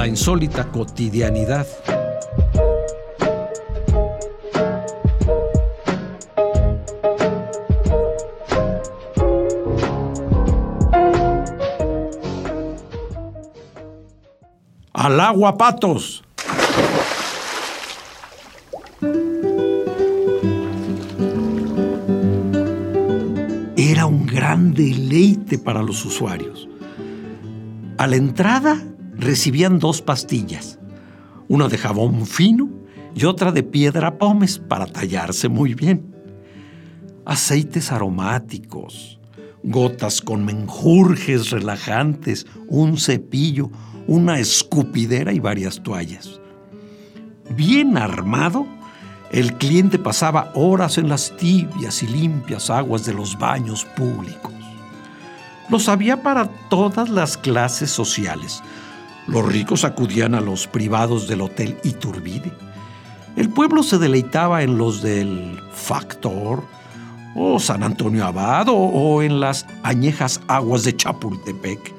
La insólita cotidianidad. Al agua, patos. Era un gran deleite para los usuarios. A la entrada recibían dos pastillas, una de jabón fino y otra de piedra pómez para tallarse muy bien. Aceites aromáticos, gotas con menjurjes relajantes, un cepillo, una escupidera y varias toallas. Bien armado, el cliente pasaba horas en las tibias y limpias aguas de los baños públicos. Los había para todas las clases sociales. Los ricos acudían a los privados del Hotel Iturbide. El pueblo se deleitaba en los del Factor o San Antonio Abad o, o en las añejas aguas de Chapultepec.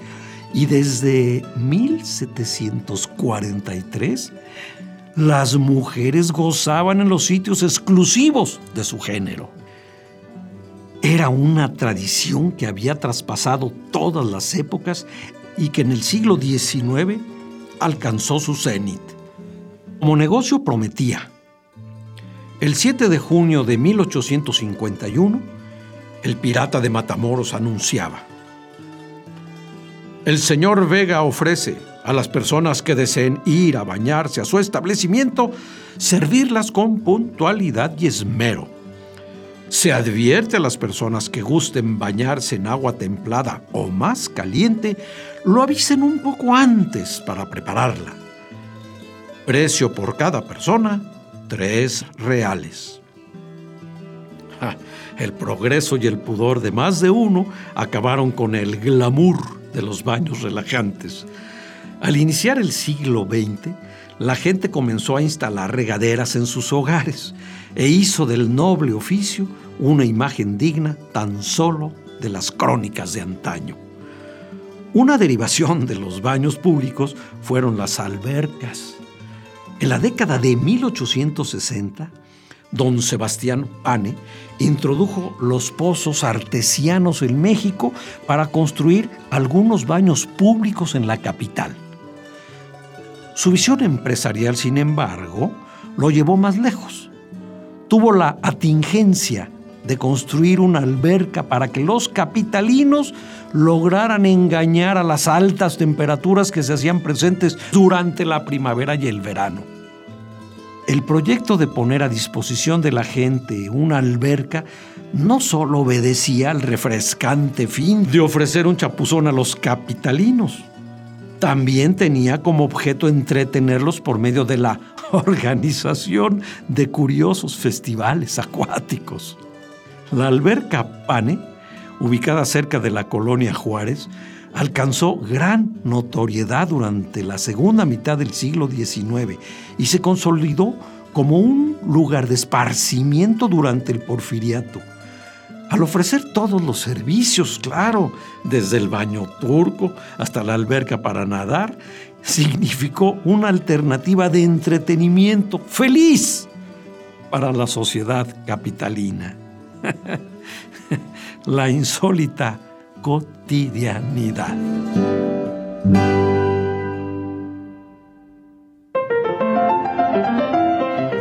Y desde 1743, las mujeres gozaban en los sitios exclusivos de su género. Era una tradición que había traspasado todas las épocas y que en el siglo XIX alcanzó su cenit. Como negocio prometía. El 7 de junio de 1851, el pirata de Matamoros anunciaba. El señor Vega ofrece a las personas que deseen ir a bañarse a su establecimiento, servirlas con puntualidad y esmero. Se advierte a las personas que gusten bañarse en agua templada o más caliente, lo avisen un poco antes para prepararla. Precio por cada persona, tres reales. El progreso y el pudor de más de uno acabaron con el glamour de los baños relajantes. Al iniciar el siglo XX, la gente comenzó a instalar regaderas en sus hogares e hizo del noble oficio una imagen digna tan solo de las crónicas de antaño. Una derivación de los baños públicos fueron las albercas. En la década de 1860, don Sebastián Pane introdujo los pozos artesianos en México para construir algunos baños públicos en la capital. Su visión empresarial, sin embargo, lo llevó más lejos. Tuvo la atingencia de construir una alberca para que los capitalinos lograran engañar a las altas temperaturas que se hacían presentes durante la primavera y el verano. El proyecto de poner a disposición de la gente una alberca no solo obedecía al refrescante fin de ofrecer un chapuzón a los capitalinos, también tenía como objeto entretenerlos por medio de la organización de curiosos festivales acuáticos. La alberca Pane, ubicada cerca de la colonia Juárez, alcanzó gran notoriedad durante la segunda mitad del siglo XIX y se consolidó como un lugar de esparcimiento durante el porfiriato. Al ofrecer todos los servicios, claro, desde el baño turco hasta la alberca para nadar, significó una alternativa de entretenimiento feliz para la sociedad capitalina. la insólita cotidianidad.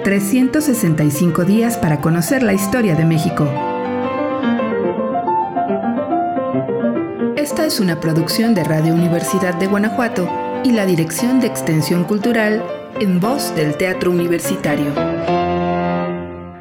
...365 días para conocer la historia de México. Esta es una producción de Radio Universidad de Guanajuato y la Dirección de Extensión Cultural en voz del Teatro Universitario.